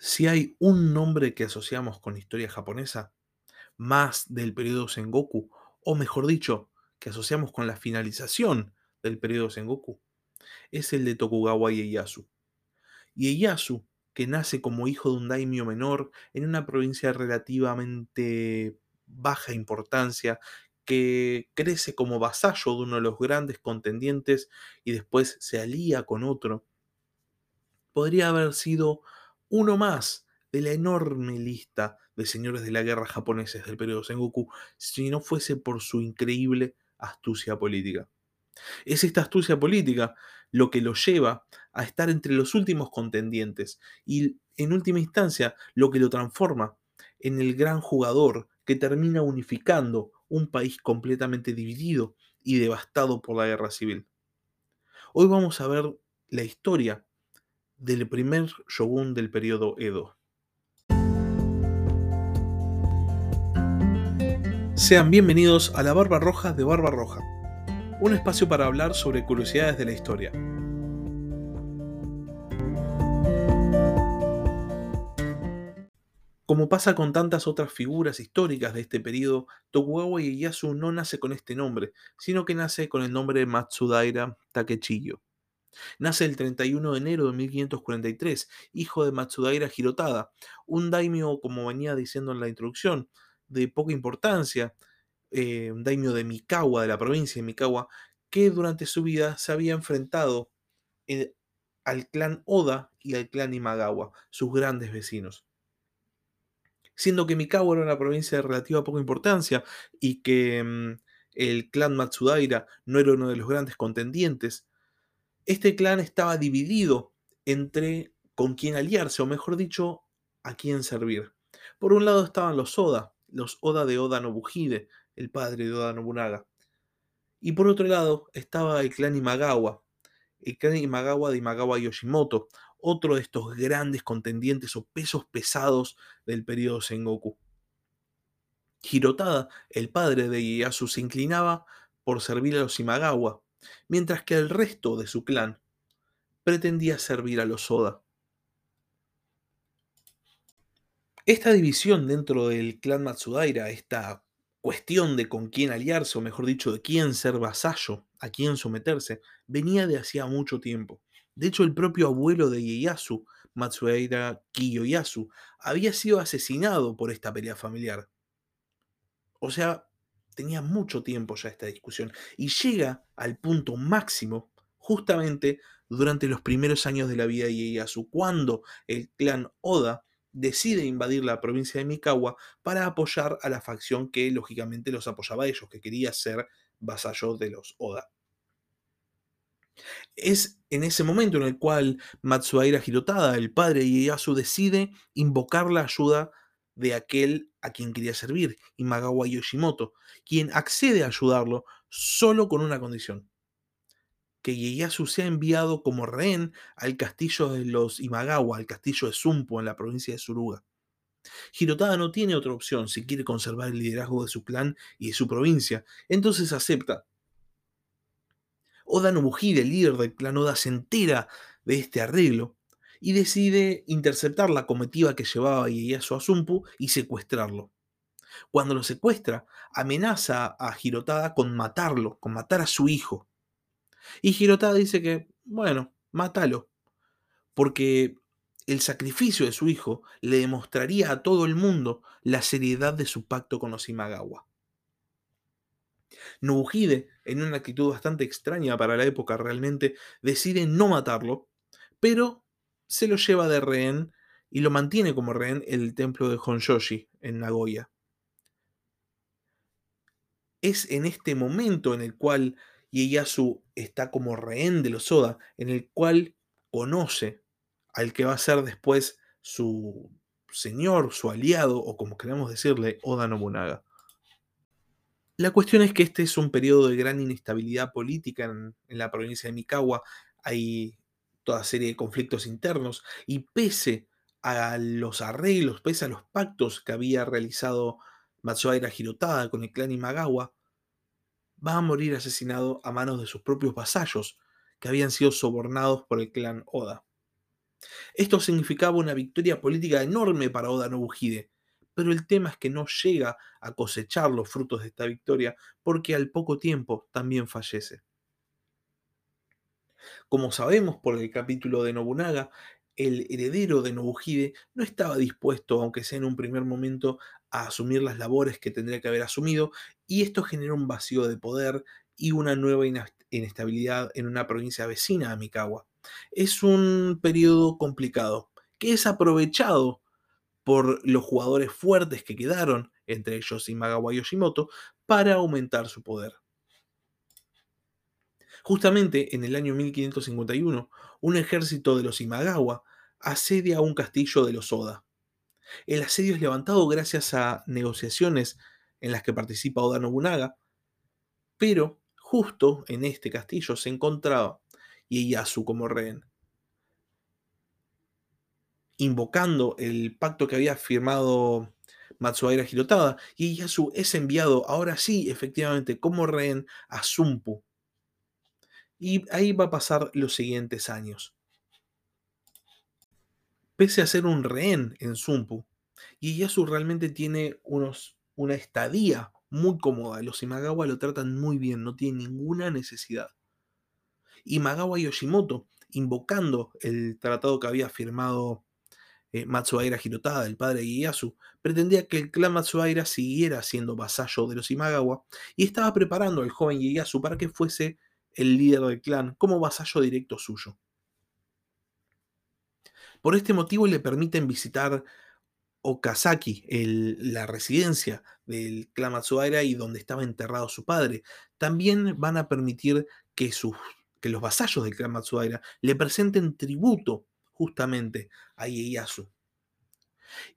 Si hay un nombre que asociamos con la historia japonesa, más del periodo Sengoku, o mejor dicho, que asociamos con la finalización del periodo Sengoku, es el de Tokugawa Ieyasu. Ieyasu, que nace como hijo de un daimyo menor en una provincia relativamente baja importancia, que crece como vasallo de uno de los grandes contendientes y después se alía con otro, podría haber sido uno más de la enorme lista de señores de la guerra japoneses del periodo Sengoku si no fuese por su increíble astucia política. Es esta astucia política lo que lo lleva a estar entre los últimos contendientes y en última instancia lo que lo transforma en el gran jugador que termina unificando un país completamente dividido y devastado por la guerra civil. Hoy vamos a ver la historia del primer shogun del periodo Edo. Sean bienvenidos a la Barba Roja de Barba Roja, un espacio para hablar sobre curiosidades de la historia. Como pasa con tantas otras figuras históricas de este periodo, Tokugawa Ieyasu no nace con este nombre, sino que nace con el nombre de Matsudaira Takechiyo. Nace el 31 de enero de 1543, hijo de Matsudaira Hirotada, un daimyo, como venía diciendo en la introducción, de poca importancia, eh, un daimyo de Mikawa, de la provincia de Mikawa, que durante su vida se había enfrentado eh, al clan Oda y al clan Imagawa, sus grandes vecinos. Siendo que Mikawa era una provincia de relativa poca importancia y que mm, el clan Matsudaira no era uno de los grandes contendientes, este clan estaba dividido entre con quién aliarse, o mejor dicho, a quién servir. Por un lado estaban los Oda, los Oda de Oda Nobuhide, el padre de Oda Nobunaga. Y por otro lado estaba el clan Imagawa, el clan Imagawa de Imagawa Yoshimoto, otro de estos grandes contendientes o pesos pesados del periodo Sengoku. Hirotada, el padre de Ieyasu, se inclinaba por servir a los Imagawa, mientras que el resto de su clan pretendía servir a los Oda. Esta división dentro del clan Matsudaira, esta cuestión de con quién aliarse, o mejor dicho, de quién ser vasallo, a quién someterse, venía de hacía mucho tiempo. De hecho, el propio abuelo de Ieyasu, Matsudaira Kiyoyasu, había sido asesinado por esta pelea familiar. O sea, tenía mucho tiempo ya esta discusión y llega al punto máximo justamente durante los primeros años de la vida de Ieyasu, cuando el clan Oda decide invadir la provincia de Mikawa para apoyar a la facción que lógicamente los apoyaba a ellos, que quería ser vasallo de los Oda. Es en ese momento en el cual Matsuaira Hirotada, el padre de Ieyasu, decide invocar la ayuda de aquel a quien quería servir, Imagawa Yoshimoto, quien accede a ayudarlo solo con una condición, que Ieyasu sea enviado como rehén al castillo de los Imagawa, al castillo de Sumpo en la provincia de Suruga. Hirotada no tiene otra opción si quiere conservar el liderazgo de su clan y de su provincia, entonces acepta. Oda Nobuhide, el líder del clan Oda, se entera de este arreglo y decide interceptar la comitiva que llevaba Ieyasu a Sumpu y secuestrarlo. Cuando lo secuestra, amenaza a Hirotada con matarlo, con matar a su hijo. Y Hirotada dice que, bueno, mátalo, porque el sacrificio de su hijo le demostraría a todo el mundo la seriedad de su pacto con los Imagawa. Nobuhide, en una actitud bastante extraña para la época realmente, decide no matarlo, pero se lo lleva de rehén y lo mantiene como rehén en el templo de Honshoshi, en Nagoya. Es en este momento en el cual Ieyasu está como rehén de los Oda, en el cual conoce al que va a ser después su señor, su aliado, o como queremos decirle, Oda Nobunaga. La cuestión es que este es un periodo de gran inestabilidad política en, en la provincia de Mikawa. Hay toda serie de conflictos internos y pese a los arreglos, pese a los pactos que había realizado Matsuaira Hirotada con el clan Imagawa, va a morir asesinado a manos de sus propios vasallos, que habían sido sobornados por el clan Oda. Esto significaba una victoria política enorme para Oda Nobuhide, pero el tema es que no llega a cosechar los frutos de esta victoria porque al poco tiempo también fallece. Como sabemos por el capítulo de Nobunaga, el heredero de Nobuhide no estaba dispuesto, aunque sea en un primer momento, a asumir las labores que tendría que haber asumido, y esto generó un vacío de poder y una nueva inestabilidad en una provincia vecina a Mikawa. Es un periodo complicado, que es aprovechado por los jugadores fuertes que quedaron, entre ellos Imagawa Yoshimoto, para aumentar su poder. Justamente en el año 1551, un ejército de los Imagawa asedia un castillo de los Oda. El asedio es levantado gracias a negociaciones en las que participa Oda Nobunaga, pero justo en este castillo se encontraba Ieyasu como rehén. Invocando el pacto que había firmado Matsuaira Hirotada, Ieyasu es enviado ahora sí, efectivamente, como rehén a Sumpu. Y ahí va a pasar los siguientes años. Pese a ser un rehén en Sumpu, Ieyasu realmente tiene unos, una estadía muy cómoda. Los Imagawa lo tratan muy bien, no tiene ninguna necesidad. Imagawa Yoshimoto, invocando el tratado que había firmado eh, Matsuaira Hirotada, el padre de Ieyasu, pretendía que el clan Matsuaira siguiera siendo vasallo de los Imagawa y estaba preparando al joven Ieyasu para que fuese el líder del clan como vasallo directo suyo. Por este motivo le permiten visitar Okazaki, la residencia del clan Matsuaira y donde estaba enterrado su padre. También van a permitir que, los vasallos del clan Matsuaira le presenten tributo justamente a Ieyasu.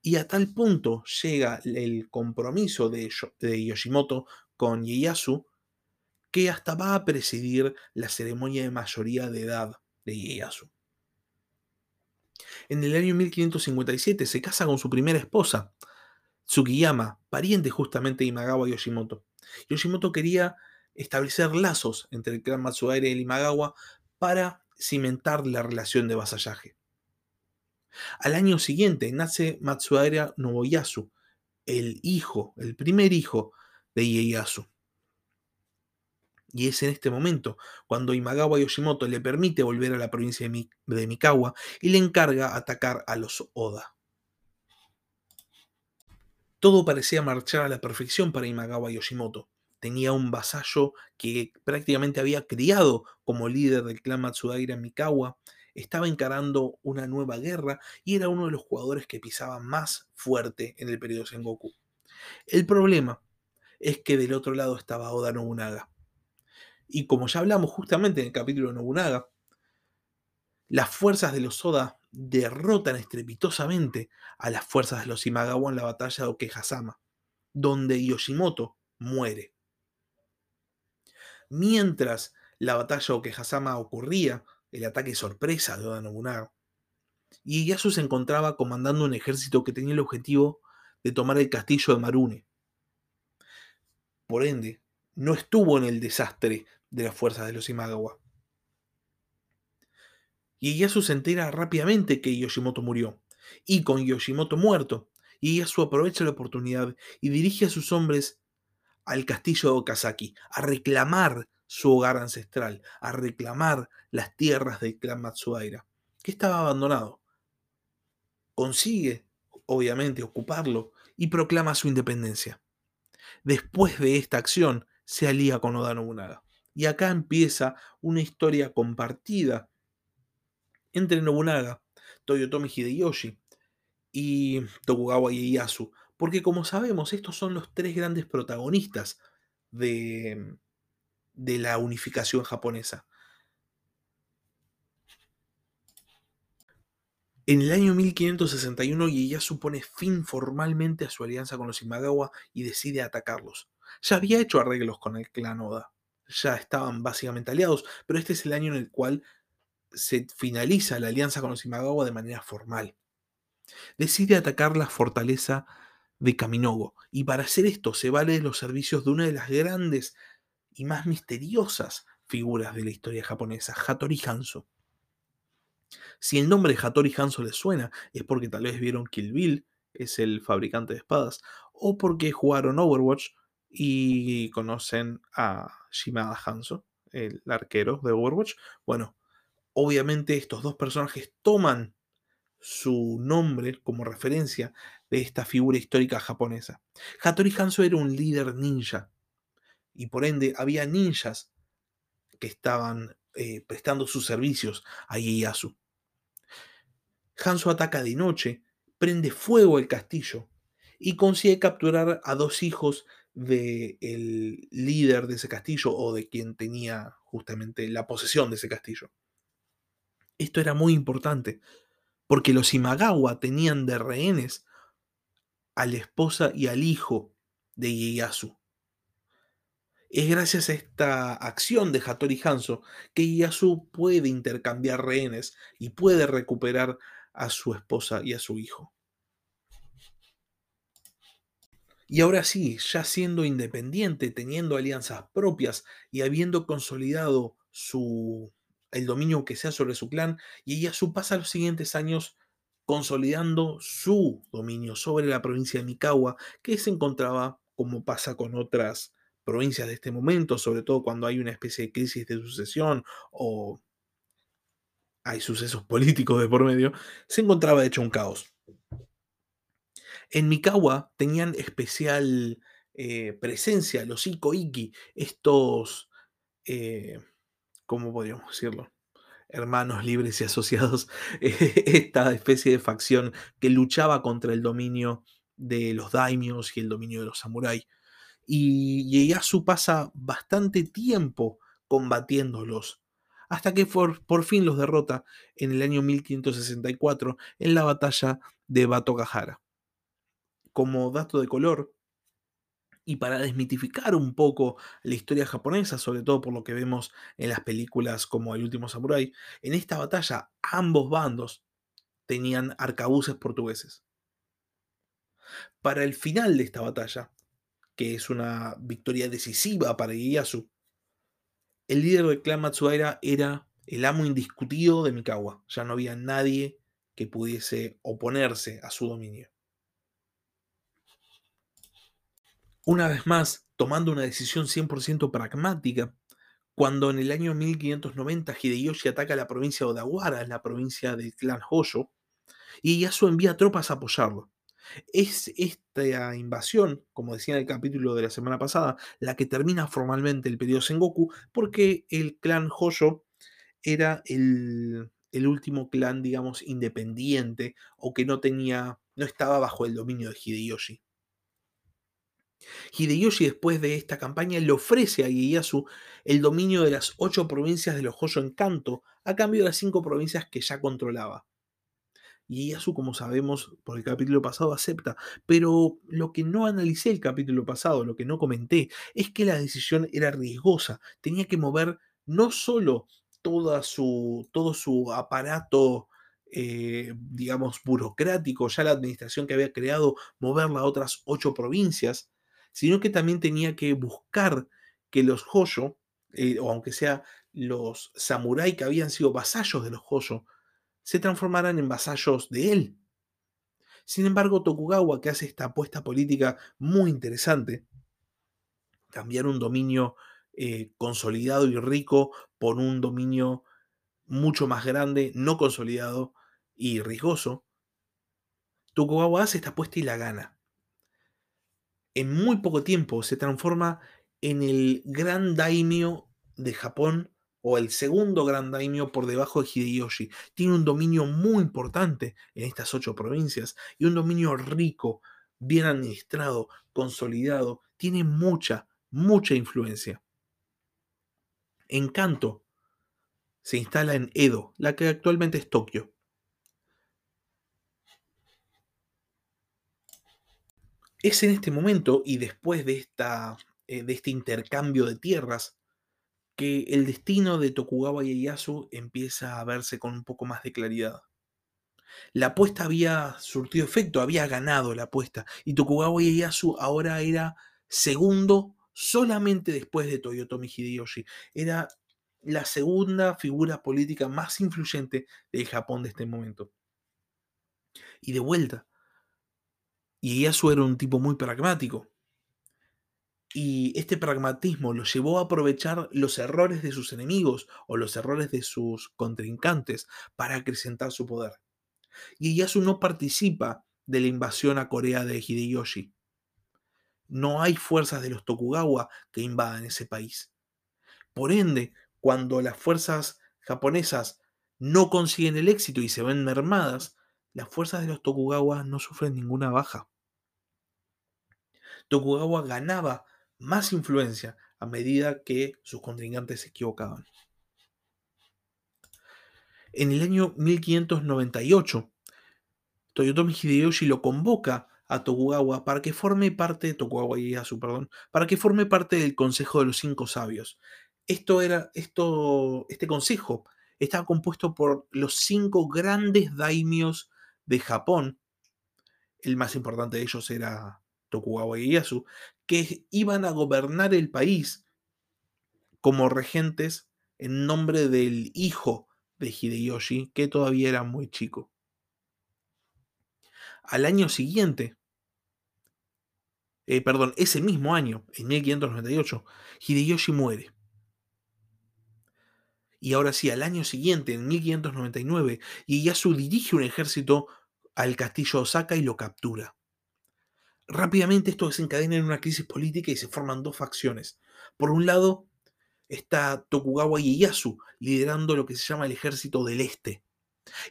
Y a tal punto llega el compromiso de, de Yoshimoto con Ieyasu que hasta va a presidir la ceremonia de mayoría de edad de Ieyasu. En el año 1557 se casa con su primera esposa, Tsukiyama, pariente justamente de Imagawa Yoshimoto. Yoshimoto quería establecer lazos entre el clan Matsuaira y el Imagawa para cimentar la relación de vasallaje. Al año siguiente nace Matsuaira Nobuyasu, el hijo, el primer hijo de Ieyasu. Y es en este momento cuando Imagawa Yoshimoto le permite volver a la provincia de Mikawa y le encarga atacar a los Oda. Todo parecía marchar a la perfección para Imagawa Yoshimoto. Tenía un vasallo que prácticamente había criado como líder del clan Matsudaira Mikawa, estaba encarando una nueva guerra y era uno de los jugadores que pisaba más fuerte en el periodo Sengoku. El problema es que del otro lado estaba Oda Nobunaga y como ya hablamos justamente en el capítulo de Nobunaga, las fuerzas de los Oda derrotan estrepitosamente a las fuerzas de los Imagawa en la batalla de Okehazama, donde Yoshimoto muere. Mientras la batalla de Okehazama ocurría, el ataque sorpresa de Oda Nobunaga, Ieyasu se encontraba comandando un ejército que tenía el objetivo de tomar el castillo de Marune. Por ende, no estuvo en el desastre de las fuerzas de los Imagawa. Ieyasu se entera rápidamente que Yoshimoto murió, y con Yoshimoto muerto, Ieyasu aprovecha la oportunidad y dirige a sus hombres al castillo de Okazaki, a reclamar su hogar ancestral, a reclamar las tierras del clan Matsudaira, que estaba abandonado. Consigue, obviamente, ocuparlo y proclama su independencia. Después de esta acción, se alía con Oda Nobunaga. Y acá empieza una historia compartida entre Nobunaga, Toyotomi Hideyoshi y Tokugawa Ieyasu, porque como sabemos, estos son los tres grandes protagonistas de, de la unificación japonesa. En el año 1561 Ieyasu pone fin formalmente a su alianza con los Imagawa y decide atacarlos. Ya había hecho arreglos con el clan Oda, ya estaban básicamente aliados, pero este es el año en el cual se finaliza la alianza con los Imagawa de manera formal. Decide atacar la fortaleza de Kaminogo, y para hacer esto se vale de los servicios de una de las grandes y más misteriosas figuras de la historia japonesa, Hattori Hanzo. Si el nombre Hattori Hanzo les suena, es porque tal vez vieron Kill Bill, es el fabricante de espadas, o porque jugaron Overwatch y conocen a Shimada Hanzo, el arquero de Overwatch. Bueno, obviamente estos dos personajes toman su nombre como referencia de esta figura histórica japonesa. Hattori Hanzo era un líder ninja y por ende había ninjas que estaban eh, prestando sus servicios a Ieyasu. Hanzo ataca de noche, prende fuego el castillo y consigue capturar a dos hijos del líder de ese castillo o de quien tenía justamente la posesión de ese castillo. Esto era muy importante, porque los Imagawa tenían de rehenes a la esposa y al hijo de Ieyasu. Es gracias a esta acción de Hattori Hanzo que Ieyasu puede intercambiar rehenes y puede recuperar a su esposa y a su hijo. Y ahora sí, ya siendo independiente, teniendo alianzas propias y habiendo consolidado su, el dominio que sea sobre su clan, Ieyasu pasa los siguientes años consolidando su dominio sobre la provincia de Mikawa, que se encontraba, como pasa con otras provincias de este momento, sobre todo cuando hay una especie de crisis de sucesión o hay sucesos políticos de por medio, se encontraba hecho un caos. En Mikawa tenían especial eh, presencia los Iko-Iki, estos, eh, ¿cómo podríamos decirlo? Hermanos libres y asociados, esta especie de facción que luchaba contra el dominio de los daimios y el dominio de los samuráis. Y Ieyasu pasa bastante tiempo combatiéndolos hasta que por, fin los derrota en el año 1564 en la batalla de Batogahara. Como dato de color, y para desmitificar un poco la historia japonesa, sobre todo por lo que vemos en las películas como El último Samurai, en esta batalla ambos bandos tenían arcabuces portugueses. Para el final de esta batalla, que es una victoria decisiva para Ieyasu, el líder del clan Matsudaira era el amo indiscutido de Mikawa. Ya no había nadie que pudiese oponerse a su dominio. Una vez más, tomando una decisión 100% pragmática, cuando en el año 1590 Hideyoshi ataca la provincia de Odawara, la provincia del clan Hoyo, y Ieyasu envía tropas a apoyarlo. Es esta invasión, como decía en el capítulo de la semana pasada, la que termina formalmente el periodo Sengoku, porque el clan Hoyo era el, el último clan, digamos, independiente o que no tenía, no estaba bajo el dominio de Hideyoshi. Hideyoshi después de esta campaña le ofrece a Ieyasu el dominio de las ocho provincias de los Hoyo en Kanto a cambio de las cinco provincias que ya controlaba Ieyasu, como sabemos por el capítulo pasado, acepta. Pero lo que no analicé el capítulo pasado, lo que no comenté, es que la decisión era riesgosa. Tenía que mover no solo su, todo su aparato, eh, digamos, burocrático, ya la administración que había creado, moverla a otras ocho provincias, sino que también tenía que buscar que los Hoyo, eh, o aunque sea los samuráis que habían sido vasallos de los Hoyo, se transformaran en vasallos de él. Sin embargo, Tokugawa, que hace esta apuesta política muy interesante, cambiar un dominio eh, consolidado y rico por un dominio mucho más grande, no consolidado y riesgoso, Tokugawa hace esta apuesta y la gana. En muy poco tiempo se transforma en el gran daimyo de Japón o el segundo gran daimyo por debajo de Hideyoshi. Tiene un dominio muy importante en estas ocho provincias y un dominio rico, bien administrado, consolidado. Tiene mucha, mucha influencia. En Kanto se instala en Edo, la que actualmente es Tokio. Es en este momento y después de, esta, eh, de este intercambio de tierras que el destino de Tokugawa Ieyasu empieza a verse con un poco más de claridad. La apuesta había surtido efecto, había ganado la apuesta, y Tokugawa Ieyasu ahora era segundo solamente después de Toyotomi Hideyoshi. Era la segunda figura política más influyente del Japón de este momento. Y de vuelta, Ieyasu era un tipo muy pragmático. Y este pragmatismo lo llevó a aprovechar los errores de sus enemigos o los errores de sus contrincantes para acrecentar su poder. Y Ieyasu no participa de la invasión a Corea de Hideyoshi. No hay fuerzas de los Tokugawa que invadan ese país. Por ende, cuando las fuerzas japonesas no consiguen el éxito y se ven mermadas, las fuerzas de los Tokugawa no sufren ninguna baja. Tokugawa ganaba más influencia a medida que sus contrincantes se equivocaban. En el año 1598, Toyotomi Hideyoshi lo convoca a Tokugawa para que forme parte, Tokugawa Ieyasu, perdón, para que forme parte del Consejo de los Cinco Sabios. Esto era, esto, este consejo estaba compuesto por los cinco grandes daimios de Japón. El más importante de ellos era Tokugawa Ieyasu, que iban a gobernar el país como regentes en nombre del hijo de Hideyoshi, que todavía era muy chico. Al año siguiente, eh, perdón, ese mismo año, en 1598, Hideyoshi muere. Y ahora sí, al año siguiente, en 1599, Ieyasu dirige un ejército al castillo Osaka y lo captura. Rápidamente esto desencadena en una crisis política y se forman dos facciones. Por un lado está Tokugawa Ieyasu liderando lo que se llama el Ejército del Este.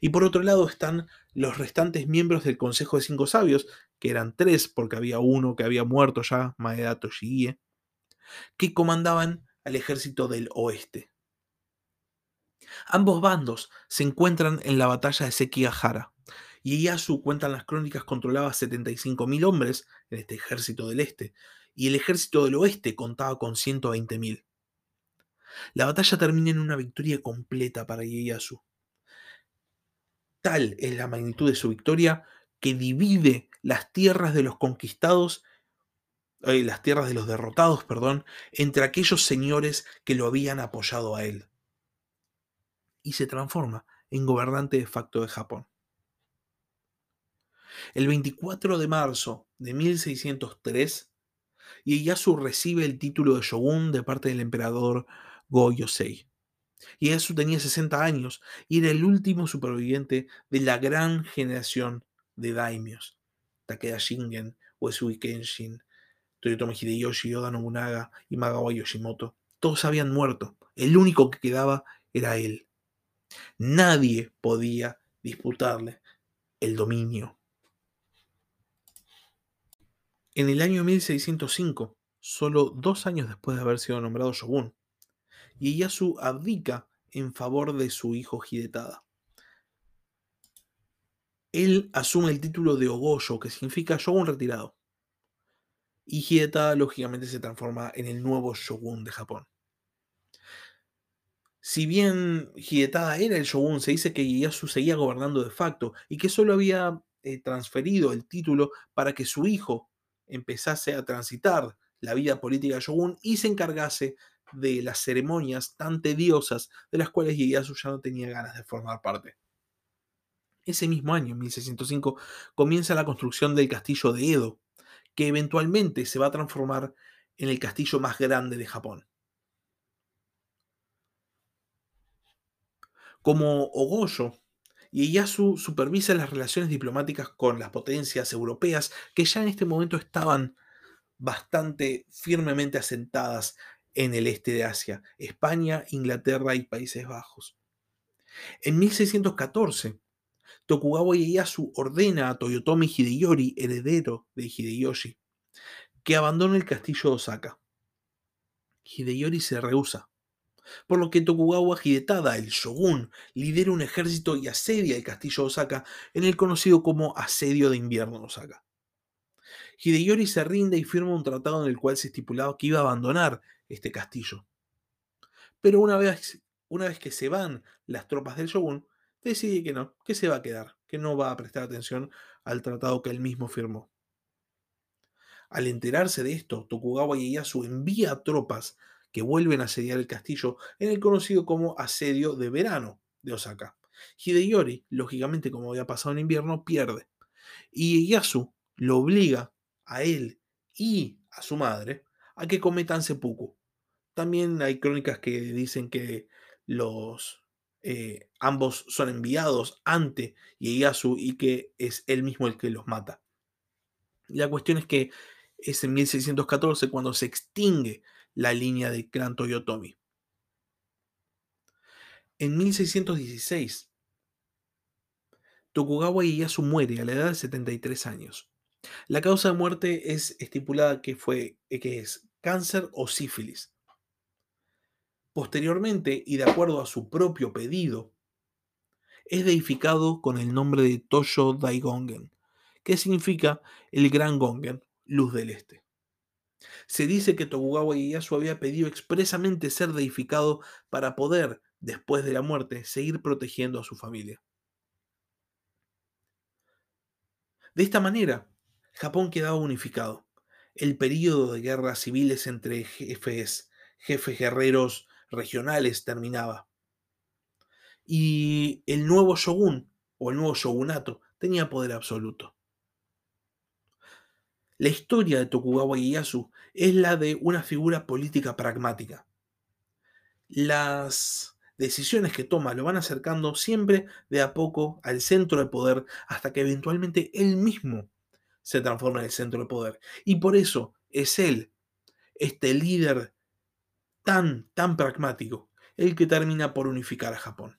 Y por otro lado están los restantes miembros del Consejo de Cinco Sabios, que eran tres porque había uno que había muerto ya, Maeda Toshiie, que comandaban al ejército del oeste. Ambos bandos se encuentran en la batalla de Sekigahara, y Ieyasu, cuentan las crónicas, controlaba 75.000 hombres en este ejército del este, y el ejército del oeste contaba con 120.000. La batalla termina en una victoria completa para Ieyasu. Tal es la magnitud de su victoria que divide las tierras de los conquistados, eh, las tierras de los derrotados, perdón, entre aquellos señores que lo habían apoyado a él. Y se transforma en gobernante de facto de Japón. El 24 de marzo de 1603, Ieyasu recibe el título de shogun de parte del emperador Go-Yosei. Ieyasu tenía 60 años y era el último superviviente de la gran generación de daimios. Takeda Shingen, Uesui Kenshin, Toyotomi Hideyoshi, Oda Nobunaga y Magawa Yoshimoto. Todos habían muerto. El único que quedaba era él. Nadie podía disputarle el dominio en el año 1605, solo dos años después de haber sido nombrado shogun, Ieyasu abdica en favor de su hijo Hidetada. Él asume el título de Ogoyo, que significa shogun retirado. Y Hidetada lógicamente se transforma en el nuevo shogun de Japón. Si bien Hidetada era el shogun, se dice que Ieyasu seguía gobernando de facto y que solo había eh, transferido el título para que su hijo, empezase a transitar la vida política Shogun y se encargase de las ceremonias tan tediosas de las cuales Ieyasu ya no tenía ganas de formar parte. Ese mismo año, en 1605, comienza la construcción del castillo de Edo, que eventualmente se va a transformar en el castillo más grande de Japón. Como Ogoyo, y supervisa las relaciones diplomáticas con las potencias europeas que ya en este momento estaban bastante firmemente asentadas en el este de Asia, España, Inglaterra y Países Bajos. En 1614, Tokugawa Ieyasu ordena a Toyotomi Hideyori, heredero de Hideyoshi, que abandone el castillo de Osaka. Hideyori se rehúsa por lo que Tokugawa Hidetada, el shogun, lidera un ejército y asedia el castillo Osaka en el conocido como Asedio de Invierno de Osaka. Hideyori se rinde y firma un tratado en el cual se estipulaba que iba a abandonar este castillo. Pero una vez, una vez que se van las tropas del shogun, decide que no, que se va a quedar, que no va a prestar atención al tratado que él mismo firmó. Al enterarse de esto, Tokugawa Ieyasu envía tropas que vuelven a asediar el castillo en el conocido como asedio de verano de Osaka. Hideyori, lógicamente como había pasado en invierno, pierde. Y Ieyasu lo obliga a él y a su madre a que cometan seppuku. También hay crónicas que dicen que los eh, ambos son enviados ante Ieyasu y que es él mismo el que los mata. La cuestión es que es en 1614 cuando se extingue la línea de clan Toyotomi. En 1616, Tokugawa Ieyasu muere a la edad de 73 años. La causa de muerte es estipulada que fue que es cáncer o sífilis. Posteriormente, y de acuerdo a su propio pedido, es deificado con el nombre de Toyo Daigongen, que significa el Gran Gongen, luz del este. Se dice que Tokugawa Ieyasu había pedido expresamente ser deificado para poder, después de la muerte, seguir protegiendo a su familia. De esta manera, Japón quedaba unificado. El período de guerras civiles entre jefes, jefes guerreros regionales terminaba. Y el nuevo shogun, o el nuevo shogunato, tenía poder absoluto. La historia de Tokugawa Ieyasu es la de una figura política pragmática. Las decisiones que toma lo van acercando siempre de a poco al centro de poder hasta que eventualmente él mismo se transforma en el centro de poder. Y por eso es él, este líder tan, tan pragmático, el que termina por unificar a Japón.